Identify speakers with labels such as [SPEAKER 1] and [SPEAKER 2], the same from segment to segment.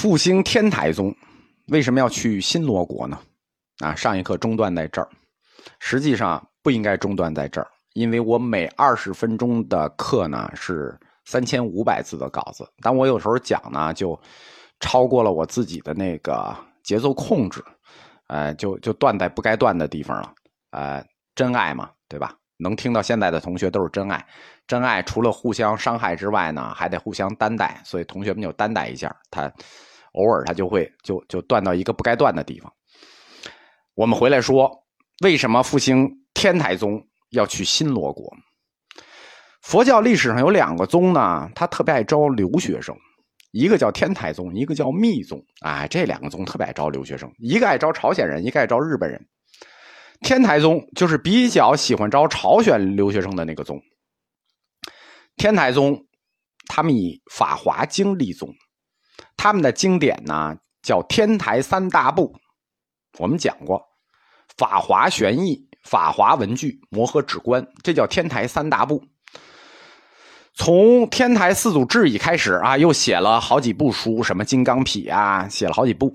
[SPEAKER 1] 复兴天台宗，为什么要去新罗国呢？啊，上一课中断在这儿，实际上不应该中断在这儿，因为我每二十分钟的课呢是三千五百字的稿子，但我有时候讲呢就超过了我自己的那个节奏控制，呃，就就断在不该断的地方了，呃，真爱嘛，对吧？能听到现在的同学都是真爱，真爱除了互相伤害之外呢，还得互相担待，所以同学们就担待一下，他偶尔他就会就就断到一个不该断的地方。我们回来说，为什么复兴天台宗要去新罗国？佛教历史上有两个宗呢，他特别爱招留学生，一个叫天台宗，一个叫密宗。哎，这两个宗特别爱招留学生，一个爱招朝鲜人，一个爱招日本人。天台宗就是比较喜欢招朝鲜留学生的那个宗。天台宗，他们以《法华经》立宗，他们的经典呢叫天台三大部。我们讲过，《法华玄义》《法华文具》《摩诃止观》，这叫天台三大部。从天台四祖智已开始啊，又写了好几部书，什么《金刚毗》啊，写了好几部。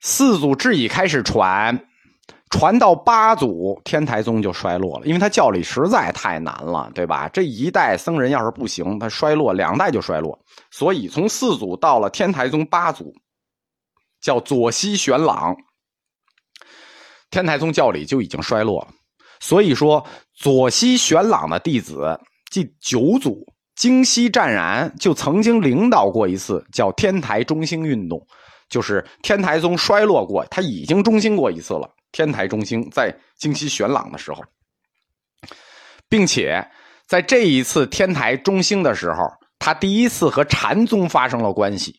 [SPEAKER 1] 四祖智已开始传。传到八祖，天台宗就衰落了，因为他教理实在太难了，对吧？这一代僧人要是不行，他衰落两代就衰落。所以从四祖到了天台宗八祖，叫左西玄朗，天台宗教理就已经衰落了。所以说，左西玄朗的弟子即九祖京西湛然，就曾经领导过一次叫天台中兴运动，就是天台宗衰落过，他已经中兴过一次了。天台中兴在京西玄朗的时候，并且在这一次天台中兴的时候，他第一次和禅宗发生了关系。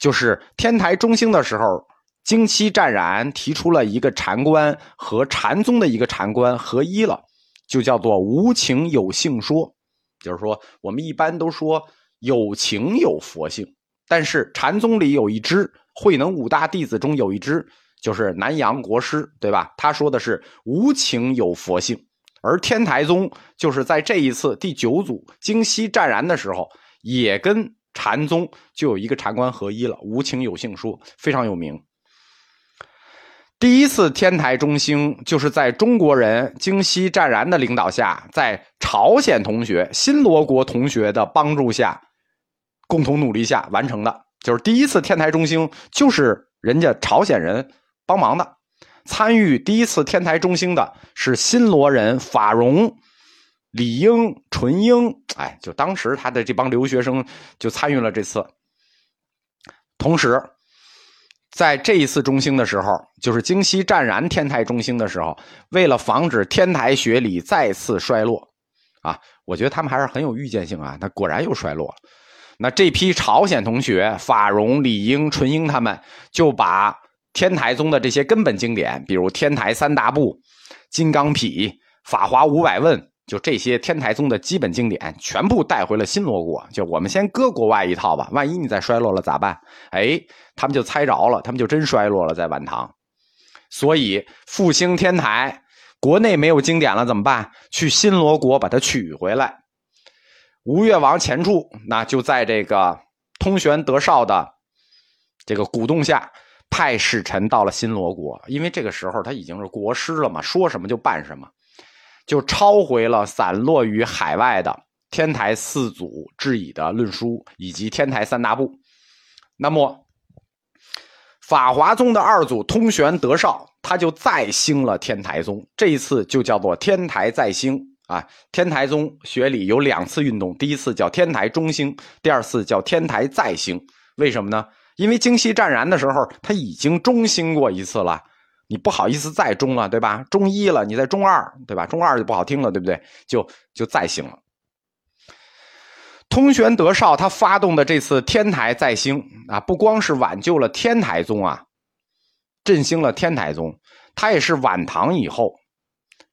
[SPEAKER 1] 就是天台中兴的时候，京西湛然提出了一个禅观和禅宗的一个禅观合一了，就叫做无情有性说。就是说，我们一般都说有情有佛性，但是禅宗里有一支慧能五大弟子中有一支。就是南阳国师，对吧？他说的是无情有佛性，而天台宗就是在这一次第九组京西湛然的时候，也跟禅宗就有一个禅观合一了，无情有性说非常有名。第一次天台中兴，就是在中国人京西湛然的领导下，在朝鲜同学、新罗国同学的帮助下，共同努力下完成的。就是第一次天台中兴，就是人家朝鲜人。帮忙的，参与第一次天台中兴的是新罗人法荣、李英、纯英，哎，就当时他的这帮留学生就参与了这次。同时，在这一次中兴的时候，就是京西湛然天台中兴的时候，为了防止天台学理再次衰落，啊，我觉得他们还是很有预见性啊，那果然又衰落了。那这批朝鲜同学法荣、李英、纯英他们就把。天台宗的这些根本经典，比如《天台三大部》《金刚毗》《法华五百问》，就这些天台宗的基本经典，全部带回了新罗国。就我们先搁国外一套吧，万一你再衰落了咋办？哎，他们就猜着了，他们就真衰落了，在晚唐。所以复兴天台，国内没有经典了怎么办？去新罗国把它取回来。吴越王钱俶，那就在这个通玄德绍的这个鼓动下。派使臣到了新罗国，因为这个时候他已经是国师了嘛，说什么就办什么，就抄回了散落于海外的天台四祖智以的论书以及天台三大部。那么，法华宗的二祖通玄德绍，他就再兴了天台宗，这一次就叫做天台再兴啊。天台宗学理有两次运动，第一次叫天台中兴，第二次叫天台再兴。为什么呢？因为京西湛然的时候，他已经中兴过一次了，你不好意思再中了，对吧？中一了，你在中二，对吧？中二就不好听了，对不对？就就再兴了。通玄德绍他发动的这次天台再兴啊，不光是挽救了天台宗啊，振兴了天台宗，他也是晚唐以后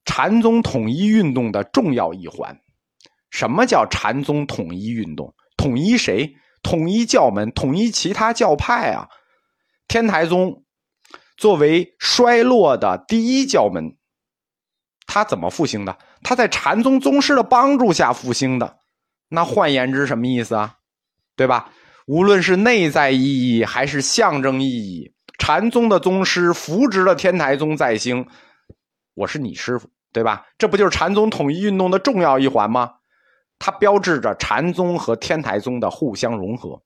[SPEAKER 1] 禅宗统一运动的重要一环。什么叫禅宗统一运动？统一谁？统一教门，统一其他教派啊！天台宗作为衰落的第一教门，他怎么复兴的？他在禅宗宗师的帮助下复兴的。那换言之，什么意思啊？对吧？无论是内在意义还是象征意义，禅宗的宗师扶植了天台宗再兴。我是你师傅，对吧？这不就是禅宗统一运动的重要一环吗？它标志着禅宗和天台宗的互相融合。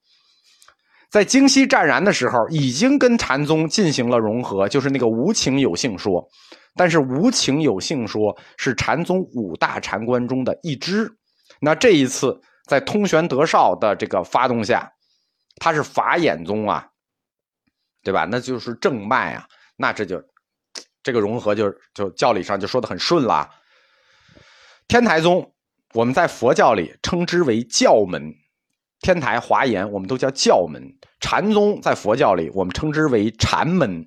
[SPEAKER 1] 在京西湛然的时候，已经跟禅宗进行了融合，就是那个无情有性说。但是无情有性说是禅宗五大禅观中的一支。那这一次在通玄德绍的这个发动下，他是法眼宗啊，对吧？那就是正脉啊，那这就这个融合就就教理上就说的很顺了。天台宗我们在佛教里称之为教门。天台、华严，我们都叫教门；禅宗在佛教里，我们称之为禅门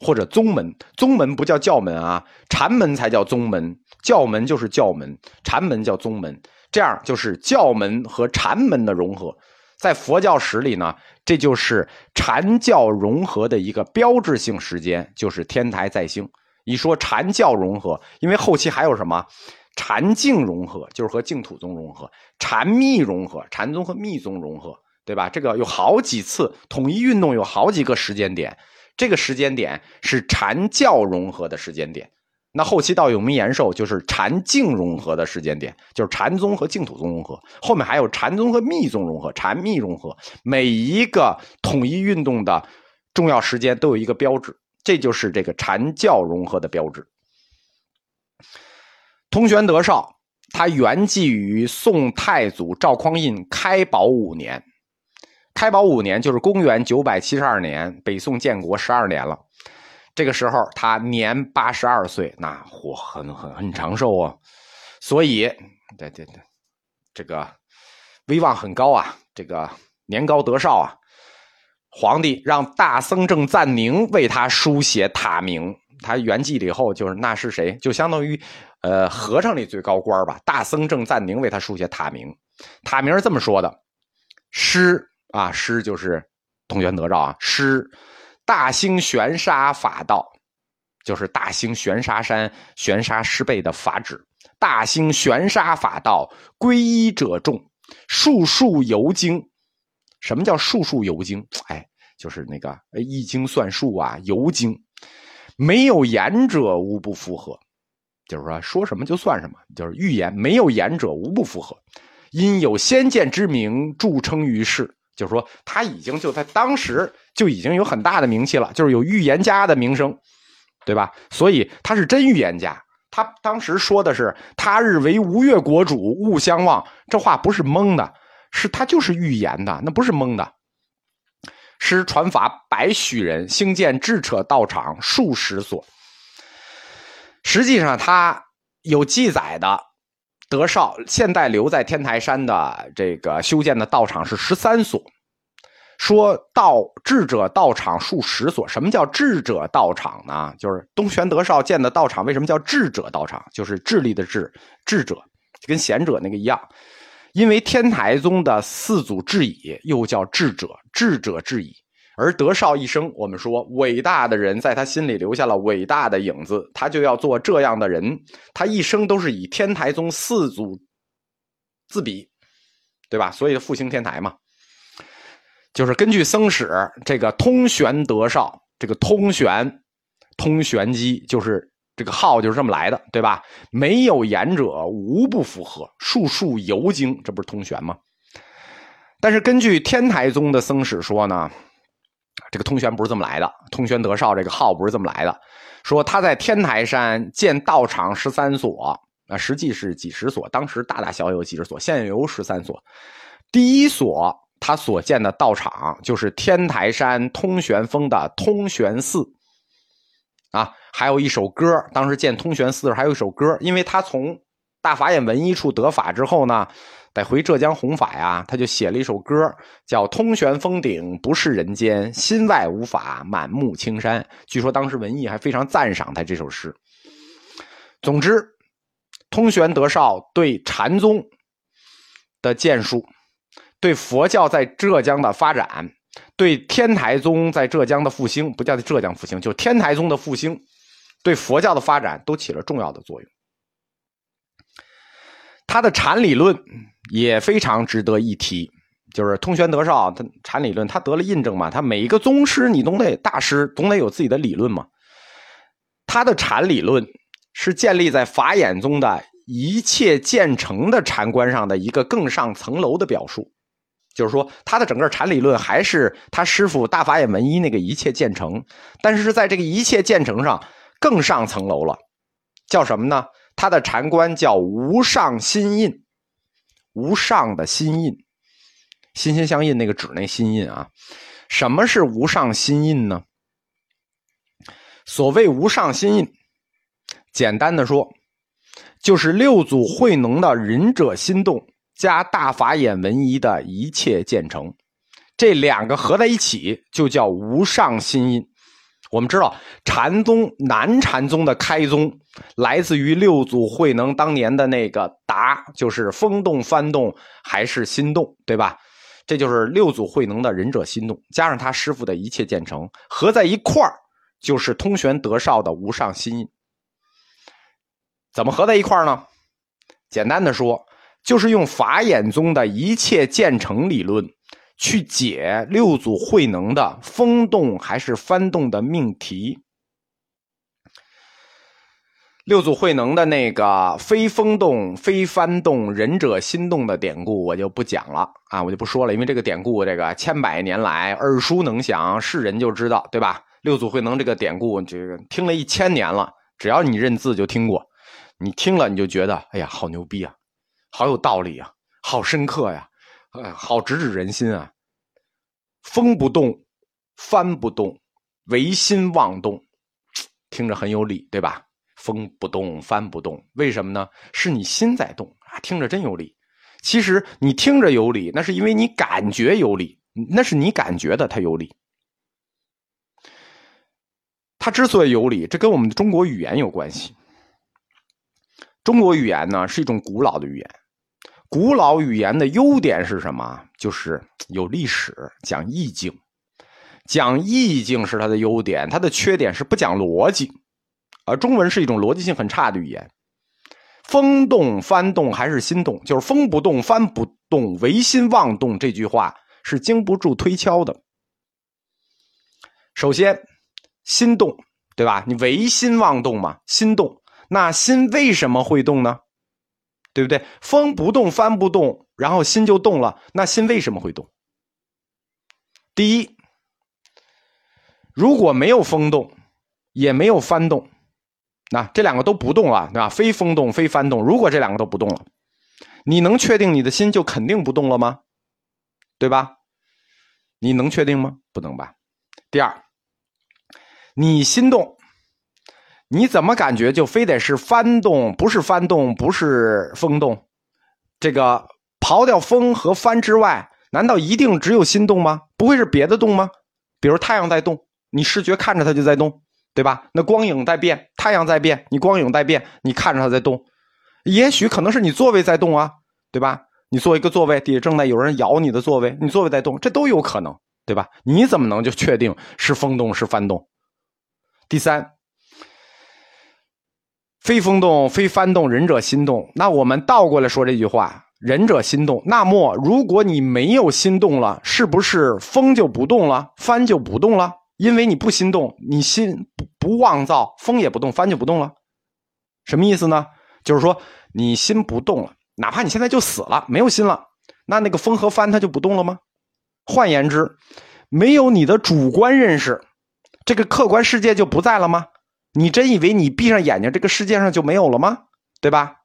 [SPEAKER 1] 或者宗门。宗门不叫教门啊，禅门才叫宗门。教门就是教门，禅门叫宗门。这样就是教门和禅门的融合。在佛教史里呢，这就是禅教融合的一个标志性时间，就是天台再兴。一说禅教融合，因为后期还有什么？禅净融合就是和净土宗融合，禅密融合，禅宗和密宗融合，对吧？这个有好几次统一运动，有好几个时间点。这个时间点是禅教融合的时间点。那后期到永明延寿就是禅净融合的时间点，就是禅宗和净土宗融合。后面还有禅宗和密宗融合，禅密融合。每一个统一运动的重要时间都有一个标志，这就是这个禅教融合的标志。通玄德绍，他原籍于宋太祖赵匡胤开宝五年。开宝五年就是公元九百七十二年，北宋建国十二年了。这个时候他年八十二岁，那活很很很长寿啊。所以，对对对，这个威望很高啊。这个年高德少啊，皇帝让大僧正赞宁为他书写塔名。他圆寂了以后，就是那是谁？就相当于。呃，和尚里最高官吧，大僧正赞宁为他书写塔名，塔名是这么说的：师啊，师就是通玄德照啊，师大兴玄沙法道，就是大兴玄沙山玄沙师辈的法旨。大兴玄沙法道，皈依者众，数数游经。什么叫数数游经？哎，就是那个易经算术啊，游经，没有言者无不符合。就是说，说什么就算什么，就是预言，没有言者无不符合。因有先见之明，著称于世。就是说，他已经就在当时就已经有很大的名气了，就是有预言家的名声，对吧？所以他是真预言家。他当时说的是“他日为吴越国主，勿相忘”，这话不是蒙的，是他就是预言的，那不是蒙的。师传法百许人，兴建智者道场数十所。实际上，他有记载的德绍现代留在天台山的这个修建的道场是十三所，说道智者道场数十所。什么叫智者道场呢？就是东玄德绍建的道场，为什么叫智者道场？就是智力的智，智者跟贤者那个一样，因为天台宗的四祖智矣，又叫智者，智者智矣。而德绍一生，我们说伟大的人在他心里留下了伟大的影子，他就要做这样的人。他一生都是以天台宗四祖自比，对吧？所以复兴天台嘛，就是根据僧史这个通玄德绍，这个通玄通玄机，就是这个号就是这么来的，对吧？没有言者无不符合，数数游经，这不是通玄吗？但是根据天台宗的僧史说呢。这个通玄不是这么来的，通玄德绍这个号不是这么来的。说他在天台山建道场十三所，啊，实际是几十所，当时大大小小有几十所，现有十三所。第一所他所建的道场就是天台山通玄峰的通玄寺，啊，还有一首歌，当时建通玄寺还有一首歌，因为他从大法眼文一处得法之后呢。得回浙江弘法呀，他就写了一首歌，叫《通玄峰顶不是人间，心外无法满目青山》。据说当时文艺还非常赞赏他这首诗。总之，通玄德绍对禅宗的建树，对佛教在浙江的发展，对天台宗在浙江的复兴，不叫浙江复兴，就天台宗的复兴，对佛教的发展都起了重要的作用。他的禅理论。也非常值得一提，就是通玄德绍，他禅理论他得了印证嘛，他每一个宗师你总得大师总得有自己的理论嘛。他的禅理论是建立在法眼宗的一切建成的禅观上的一个更上层楼的表述，就是说他的整个禅理论还是他师傅大法眼文一那个一切建成，但是在这个一切建成上更上层楼了，叫什么呢？他的禅观叫无上心印，无上的心印。心心相印，那个纸那心印啊，什么是无上心印呢？所谓无上心印，简单的说，就是六祖慧能的仁者心动加大法眼文一的一切建成，这两个合在一起就叫无上心印。我们知道禅宗南禅宗的开宗来自于六祖慧能当年的那个答，就是风动翻动还是心动，对吧？这就是六祖慧能的仁者心动，加上他师傅的一切建成，合在一块儿，就是通玄德绍的无上心印。怎么合在一块儿呢？简单的说，就是用法眼宗的一切建成理论去解六祖慧能的风动还是翻动的命题。六祖慧能的那个“非风动，非翻动，仁者心动”的典故，我就不讲了啊，我就不说了，因为这个典故，这个千百年来耳熟能详，是人就知道，对吧？六祖慧能这个典故，这个听了一千年了，只要你认字就听过，你听了你就觉得，哎呀，好牛逼啊，好有道理啊，好深刻呀，哎，好直指人心啊！风不动，帆不动，唯心妄动，听着很有理，对吧？风不动，帆不动，为什么呢？是你心在动啊！听着真有理。其实你听着有理，那是因为你感觉有理，那是你感觉的，它有理。它之所以有理，这跟我们的中国语言有关系。中国语言呢是一种古老的语言，古老语言的优点是什么？就是有历史，讲意境，讲意境是它的优点，它的缺点是不讲逻辑。而中文是一种逻辑性很差的语言，风动翻动还是心动，就是风不动翻不动，唯心妄动。这句话是经不住推敲的。首先，心动，对吧？你唯心妄动嘛，心动，那心为什么会动呢？对不对？风不动翻不动，然后心就动了，那心为什么会动？第一，如果没有风动，也没有翻动。那这两个都不动了，对吧？非风动，非翻动。如果这两个都不动了，你能确定你的心就肯定不动了吗？对吧？你能确定吗？不能吧。第二，你心动，你怎么感觉就非得是翻动？不是翻动，不是风动。这个刨掉风和翻之外，难道一定只有心动吗？不会是别的动吗？比如太阳在动，你视觉看着它就在动。对吧？那光影在变，太阳在变，你光影在变，你看着它在动，也许可能是你座位在动啊，对吧？你坐一个座位，底下正在有人咬你的座位，你座位在动，这都有可能，对吧？你怎么能就确定是风动是翻动？第三，非风动非幡动，仁者心动。那我们倒过来说这句话，仁者心动。那么如果你没有心动了，是不是风就不动了，幡就不动了？因为你不心动，你心不不妄造，风也不动，帆就不动了。什么意思呢？就是说你心不动了，哪怕你现在就死了，没有心了，那那个风和帆它就不动了吗？换言之，没有你的主观认识，这个客观世界就不在了吗？你真以为你闭上眼睛，这个世界上就没有了吗？对吧？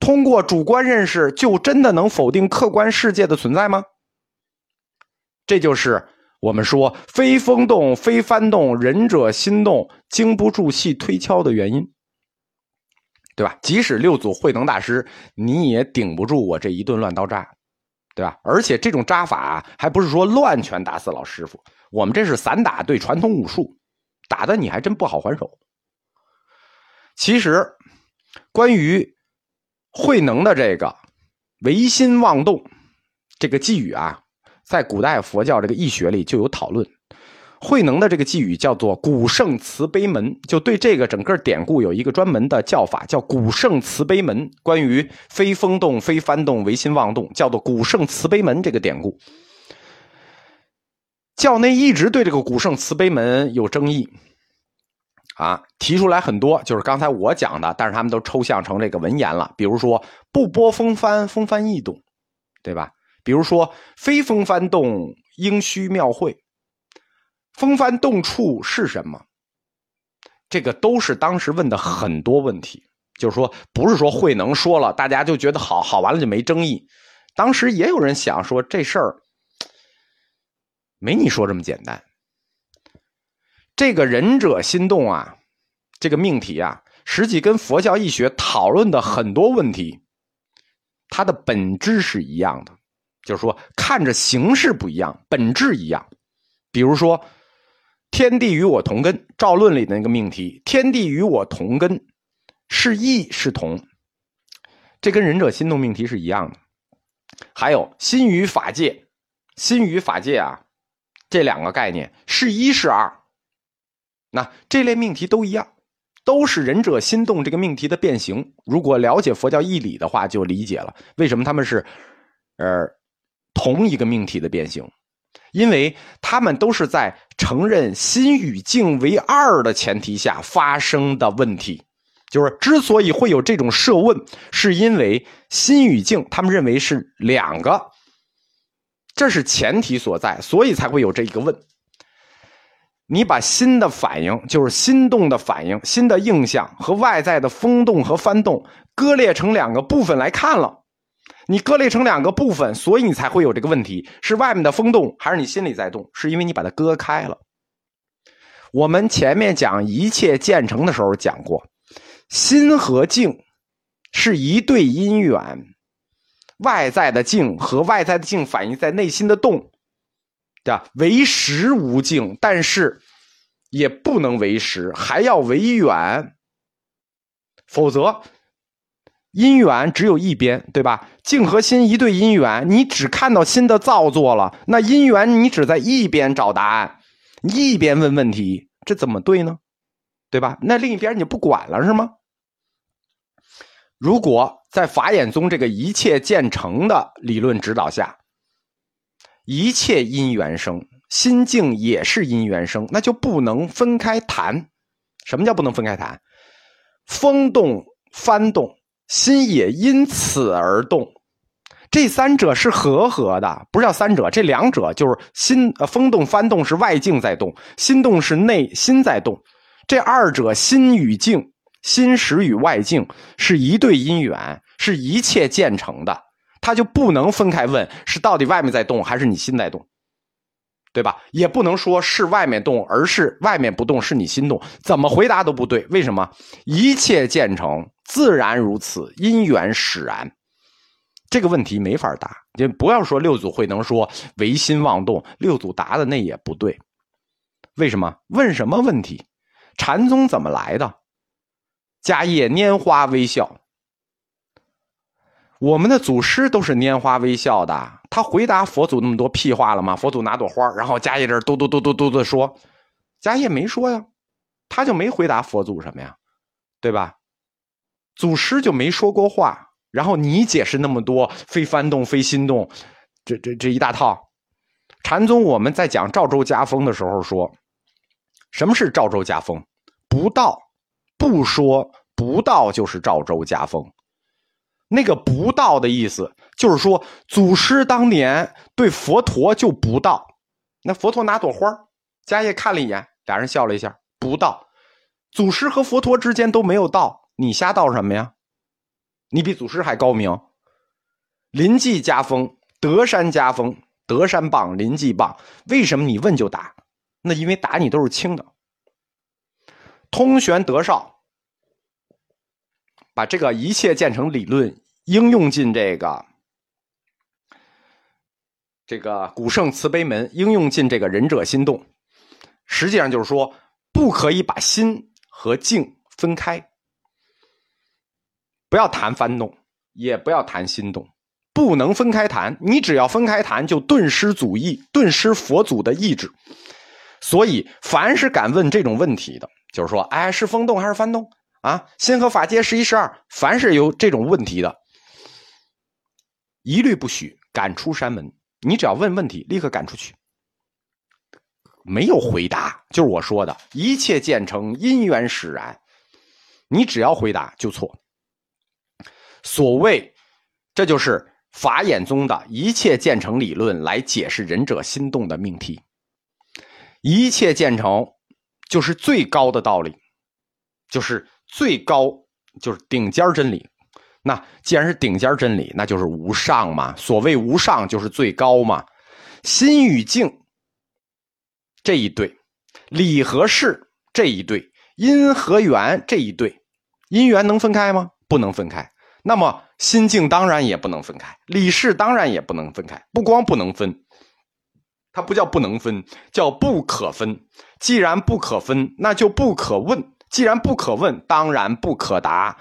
[SPEAKER 1] 通过主观认识，就真的能否定客观世界的存在吗？这就是。我们说非风动，非幡动，仁者心动，经不住细推敲的原因，对吧？即使六祖慧能大师，你也顶不住我这一顿乱刀扎，对吧？而且这种扎法还不是说乱拳打死老师傅，我们这是散打对传统武术，打的你还真不好还手。其实，关于慧能的这个唯心妄动这个寄语啊。在古代佛教这个易学里就有讨论，慧能的这个寄语叫做“古圣慈悲门”，就对这个整个典故有一个专门的叫法，叫“古圣慈悲门”。关于非风动、非幡动、唯心妄动，叫做“古圣慈悲门”这个典故。教内一直对这个“古圣慈悲门”有争议，啊，提出来很多，就是刚才我讲的，但是他们都抽象成这个文言了。比如说“不波风帆，风帆易动”，对吧？比如说“非风幡动，应须庙会”。风帆动处是什么？这个都是当时问的很多问题，就是说，不是说慧能说了，大家就觉得好好完了就没争议。当时也有人想说这事儿没你说这么简单。这个仁者心动啊，这个命题啊，实际跟佛教义学讨论的很多问题，它的本质是一样的，就是说看着形式不一样，本质一样。比如说。天地与我同根，赵论里的那个命题，天地与我同根，是异是同，这跟仁者心动命题是一样的。还有心与法界，心与法界啊，这两个概念是一是二，那这类命题都一样，都是仁者心动这个命题的变形。如果了解佛教义理的话，就理解了为什么他们是，呃，同一个命题的变形。因为他们都是在承认心与境为二的前提下发生的问题，就是之所以会有这种设问，是因为心与境他们认为是两个，这是前提所在，所以才会有这一个问。你把心的反应，就是心动的反应、心的印象和外在的风动和翻动割裂成两个部分来看了。你割裂成两个部分，所以你才会有这个问题：是外面的风动，还是你心里在动？是因为你把它割开了。我们前面讲一切建成的时候讲过，心和境是一对因缘，外在的境和外在的境反映在内心的动，对吧？为实无境，但是也不能为实，还要为远，否则。因缘只有一边，对吧？境和心一对因缘，你只看到心的造作了，那因缘你只在一边找答案，一边问问题，这怎么对呢？对吧？那另一边你不管了是吗？如果在法眼宗这个一切建成的理论指导下，一切因缘生，心境也是因缘生，那就不能分开谈。什么叫不能分开谈？风动、翻动。心也因此而动，这三者是合合的，不是叫三者，这两者就是心呃风动翻动是外境在动，心动是内心在动，这二者心与境、心识与外境是一对因缘，是一切建成的，他就不能分开问是到底外面在动还是你心在动，对吧？也不能说是外面动，而是外面不动是你心动，怎么回答都不对。为什么？一切建成。自然如此，因缘使然。这个问题没法答，就不要说六祖慧能说唯心妄动，六祖答的那也不对。为什么？问什么问题？禅宗怎么来的？迦叶拈花微笑。我们的祖师都是拈花微笑的。他回答佛祖那么多屁话了吗？佛祖拿朵花，然后迦叶这嘟嘟嘟嘟嘟的说，迦叶没说呀，他就没回答佛祖什么呀，对吧？祖师就没说过话，然后你解释那么多非翻动非心动，这这这一大套。禅宗我们在讲赵州家风的时候说，什么是赵州家风？不道，不说不道就是赵州家风。那个不道的意思就是说，祖师当年对佛陀就不道。那佛陀拿朵花，迦叶看了一眼，俩人笑了一下，不道。祖师和佛陀之间都没有道。你瞎道什么呀？你比祖师还高明。临济家风，德山家风，德山棒，临济棒。为什么你问就打？那因为打你都是轻的。通玄德绍把这个一切建成理论应用进这个这个古圣慈悲门，应用进这个仁者心动。实际上就是说，不可以把心和境分开。不要谈翻动，也不要谈心动，不能分开谈。你只要分开谈，就顿失祖意，顿失佛祖的意志。所以，凡是敢问这种问题的，就是说，哎，是风动还是幡动啊？心和法界十一十二，凡是有这种问题的，一律不许赶出山门。你只要问问题，立刻赶出去。没有回答，就是我说的一切建成因缘使然。你只要回答就错。所谓，这就是法眼宗的一切建成理论来解释仁者心动的命题。一切建成就是最高的道理，就是最高，就是顶尖真理。那既然是顶尖真理，那就是无上嘛。所谓无上，就是最高嘛。心与境这一对，理和事这一对，因和缘这一对，因缘能分开吗？不能分开。那么心境当然也不能分开，理事当然也不能分开。不光不能分，它不叫不能分，叫不可分。既然不可分，那就不可问。既然不可问，当然不可答。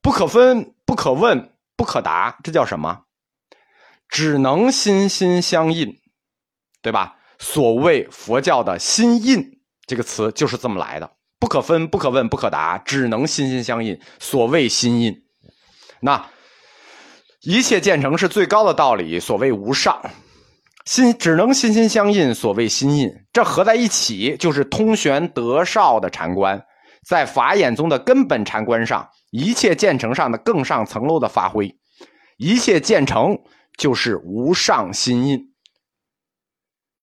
[SPEAKER 1] 不可分，不可问，不可答，这叫什么？只能心心相印，对吧？所谓佛教的心印这个词就是这么来的。不可分，不可问，不可答，只能心心相印。所谓心印，那一切建成是最高的道理。所谓无上，心只能心心相印。所谓心印，这合在一起就是通玄德绍的禅观。在法眼宗的根本禅观上，一切建成上的更上层楼的发挥，一切建成就是无上心印。